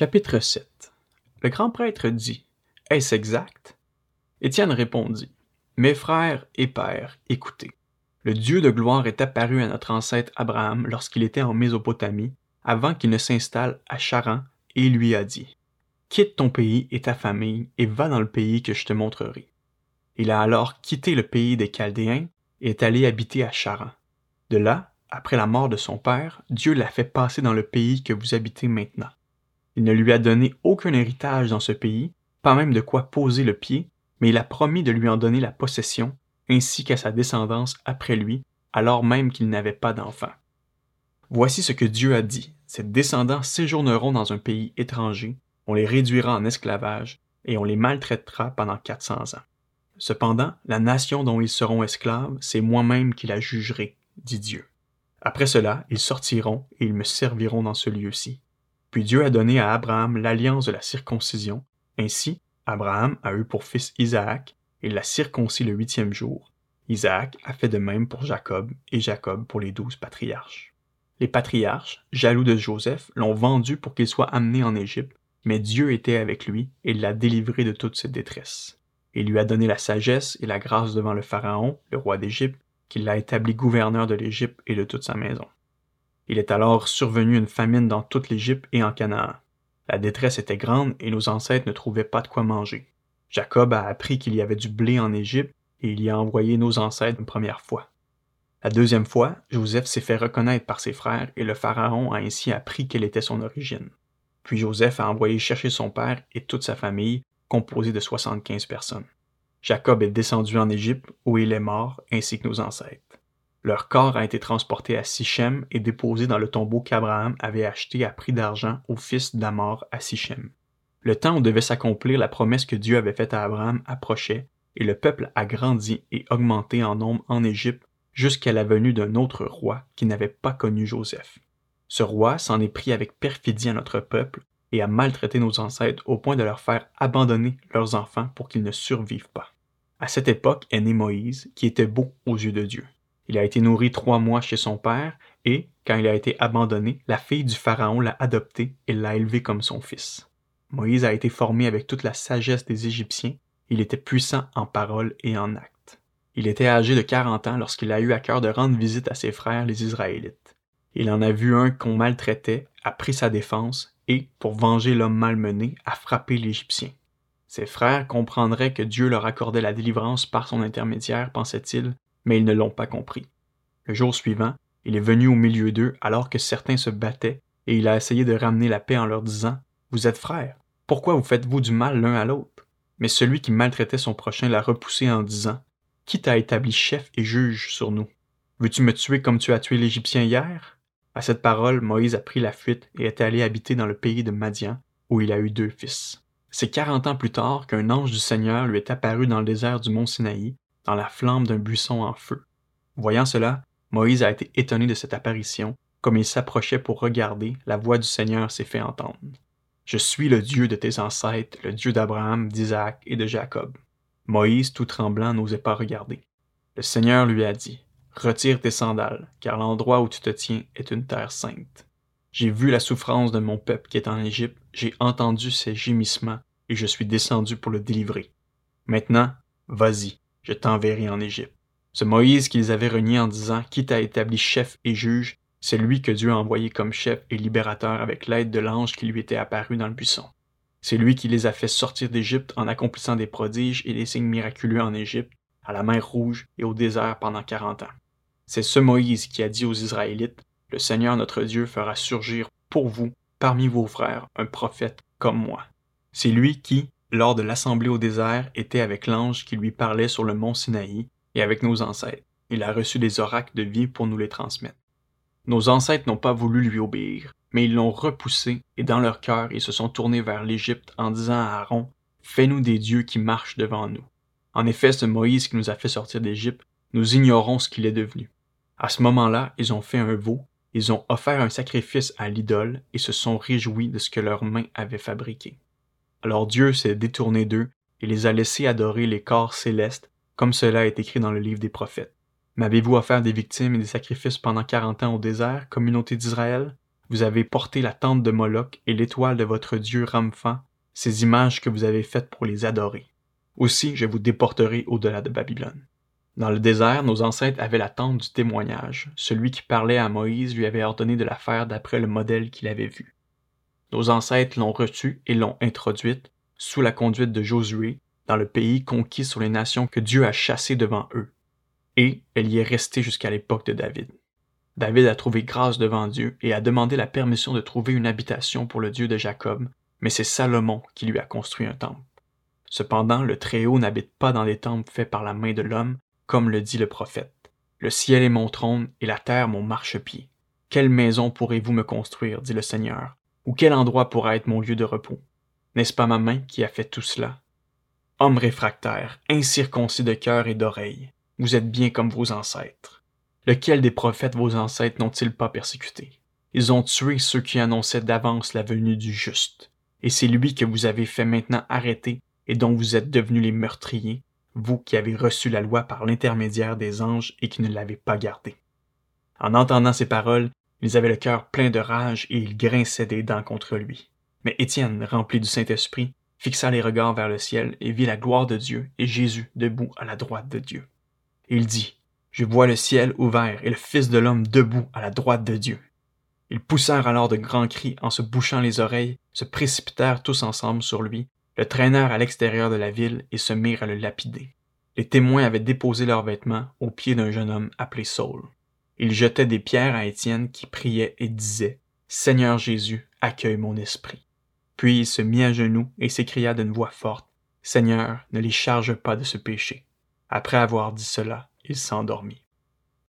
Chapitre 7 Le grand prêtre dit Est-ce exact Étienne répondit Mes frères et pères, écoutez. Le Dieu de gloire est apparu à notre ancêtre Abraham lorsqu'il était en Mésopotamie, avant qu'il ne s'installe à Charan, et lui a dit Quitte ton pays et ta famille, et va dans le pays que je te montrerai. Il a alors quitté le pays des Chaldéens et est allé habiter à Charan. De là, après la mort de son père, Dieu l'a fait passer dans le pays que vous habitez maintenant. Il ne lui a donné aucun héritage dans ce pays, pas même de quoi poser le pied, mais il a promis de lui en donner la possession, ainsi qu'à sa descendance après lui, alors même qu'il n'avait pas d'enfant. Voici ce que Dieu a dit. Ses descendants séjourneront dans un pays étranger, on les réduira en esclavage, et on les maltraitera pendant quatre cents ans. Cependant, la nation dont ils seront esclaves, c'est moi-même qui la jugerai, dit Dieu. Après cela, ils sortiront et ils me serviront dans ce lieu-ci. Puis Dieu a donné à Abraham l'alliance de la circoncision. Ainsi, Abraham a eu pour fils Isaac, et l'a circoncis le huitième jour. Isaac a fait de même pour Jacob, et Jacob pour les douze patriarches. Les patriarches, jaloux de Joseph, l'ont vendu pour qu'il soit amené en Égypte, mais Dieu était avec lui et l'a délivré de toute cette détresse. Il lui a donné la sagesse et la grâce devant le Pharaon, le roi d'Égypte, qu'il l'a établi gouverneur de l'Égypte et de toute sa maison. Il est alors survenu une famine dans toute l'Égypte et en Canaan. La détresse était grande et nos ancêtres ne trouvaient pas de quoi manger. Jacob a appris qu'il y avait du blé en Égypte et il y a envoyé nos ancêtres une première fois. La deuxième fois, Joseph s'est fait reconnaître par ses frères et le Pharaon a ainsi appris quelle était son origine. Puis Joseph a envoyé chercher son père et toute sa famille, composée de soixante-quinze personnes. Jacob est descendu en Égypte où il est mort, ainsi que nos ancêtres. Leur corps a été transporté à Sichem et déposé dans le tombeau qu'Abraham avait acheté à prix d'argent au fils d'Amor à Sichem. Le temps où devait s'accomplir la promesse que Dieu avait faite à Abraham approchait, et le peuple a grandi et augmenté en nombre en Égypte jusqu'à la venue d'un autre roi qui n'avait pas connu Joseph. Ce roi s'en est pris avec perfidie à notre peuple et a maltraité nos ancêtres au point de leur faire abandonner leurs enfants pour qu'ils ne survivent pas. À cette époque est né Moïse, qui était beau aux yeux de Dieu. Il a été nourri trois mois chez son père, et, quand il a été abandonné, la fille du Pharaon l'a adopté et l'a élevé comme son fils. Moïse a été formé avec toute la sagesse des Égyptiens, il était puissant en parole et en acte. Il était âgé de quarante ans lorsqu'il a eu à cœur de rendre visite à ses frères les Israélites. Il en a vu un qu'on maltraitait, a pris sa défense, et, pour venger l'homme malmené, a frappé l'Égyptien. Ses frères comprendraient que Dieu leur accordait la délivrance par son intermédiaire, pensait-il, mais ils ne l'ont pas compris. Le jour suivant, il est venu au milieu d'eux alors que certains se battaient, et il a essayé de ramener la paix en leur disant Vous êtes frères, pourquoi vous faites-vous du mal l'un à l'autre? Mais celui qui maltraitait son prochain l'a repoussé en disant Qui t'a établi chef et juge sur nous? Veux-tu me tuer comme tu as tué l'Égyptien hier? À cette parole, Moïse a pris la fuite et est allé habiter dans le pays de Madian, où il a eu deux fils. C'est quarante ans plus tard qu'un ange du Seigneur lui est apparu dans le désert du mont Sinaï, dans la flamme d'un buisson en feu. Voyant cela, Moïse a été étonné de cette apparition. Comme il s'approchait pour regarder, la voix du Seigneur s'est fait entendre. Je suis le Dieu de tes ancêtres, le Dieu d'Abraham, d'Isaac et de Jacob. Moïse, tout tremblant, n'osait pas regarder. Le Seigneur lui a dit Retire tes sandales, car l'endroit où tu te tiens est une terre sainte. J'ai vu la souffrance de mon peuple qui est en Égypte, j'ai entendu ses gémissements, et je suis descendu pour le délivrer. Maintenant, vas-y, je t'enverrai en Égypte. Ce Moïse qu'ils avaient renié en disant Qui t'a établi chef et juge, c'est lui que Dieu a envoyé comme chef et libérateur avec l'aide de l'ange qui lui était apparu dans le buisson. C'est lui qui les a fait sortir d'Égypte en accomplissant des prodiges et des signes miraculeux en Égypte, à la mer Rouge et au désert pendant quarante ans. C'est ce Moïse qui a dit aux Israélites, Le Seigneur notre Dieu fera surgir pour vous, parmi vos frères, un prophète comme moi. C'est lui qui, lors de l'assemblée au désert, était avec l'ange qui lui parlait sur le mont Sinaï et avec nos ancêtres. Il a reçu des oracles de vie pour nous les transmettre. Nos ancêtres n'ont pas voulu lui obéir, mais ils l'ont repoussé, et dans leur cœur ils se sont tournés vers l'Égypte en disant à Aaron, Fais-nous des dieux qui marchent devant nous. En effet, ce Moïse qui nous a fait sortir d'Égypte, nous ignorons ce qu'il est devenu. À ce moment-là, ils ont fait un veau, ils ont offert un sacrifice à l'idole et se sont réjouis de ce que leurs mains avaient fabriqué. Alors Dieu s'est détourné d'eux et les a laissés adorer les corps célestes, comme cela est écrit dans le livre des prophètes. M'avez-vous offert des victimes et des sacrifices pendant quarante ans au désert, communauté d'Israël? Vous avez porté la tente de Moloch et l'étoile de votre dieu Ramphan, ces images que vous avez faites pour les adorer. Aussi, je vous déporterai au-delà de Babylone. Dans le désert, nos ancêtres avaient la tente du témoignage. Celui qui parlait à Moïse lui avait ordonné de la faire d'après le modèle qu'il avait vu. Nos ancêtres l'ont reçue et l'ont introduite, sous la conduite de Josué, dans le pays conquis sur les nations que Dieu a chassées devant eux. Et elle y est restée jusqu'à l'époque de David. David a trouvé grâce devant Dieu et a demandé la permission de trouver une habitation pour le Dieu de Jacob, mais c'est Salomon qui lui a construit un temple. Cependant, le Très-Haut n'habite pas dans des temples faits par la main de l'homme, comme le dit le prophète. Le ciel est mon trône et la terre mon marchepied. Quelle maison pourrez-vous me construire, dit le Seigneur, ou quel endroit pourra être mon lieu de repos? N'est-ce pas ma main qui a fait tout cela? Homme réfractaire, incirconcis de cœur et d'oreille, vous êtes bien comme vos ancêtres. Lequel des prophètes vos ancêtres n'ont-ils pas persécuté? Ils ont tué ceux qui annonçaient d'avance la venue du juste. Et c'est lui que vous avez fait maintenant arrêter et dont vous êtes devenus les meurtriers, vous qui avez reçu la loi par l'intermédiaire des anges et qui ne l'avez pas gardée. En entendant ces paroles, ils avaient le cœur plein de rage et ils grinçaient des dents contre lui. Mais Étienne, rempli du Saint-Esprit, fixa les regards vers le ciel et vit la gloire de Dieu et Jésus debout à la droite de Dieu. il dit, je vois le ciel ouvert et le Fils de l'homme debout à la droite de Dieu. Ils poussèrent alors de grands cris en se bouchant les oreilles, se précipitèrent tous ensemble sur lui, le traînèrent à l'extérieur de la ville et se mirent à le lapider. Les témoins avaient déposé leurs vêtements aux pieds d'un jeune homme appelé Saul. Ils jetaient des pierres à Étienne qui priait et disait Seigneur Jésus, accueille mon esprit. Puis il se mit à genoux et s'écria d'une voix forte Seigneur, ne les charge pas de ce péché. Après avoir dit cela, il s'endormit.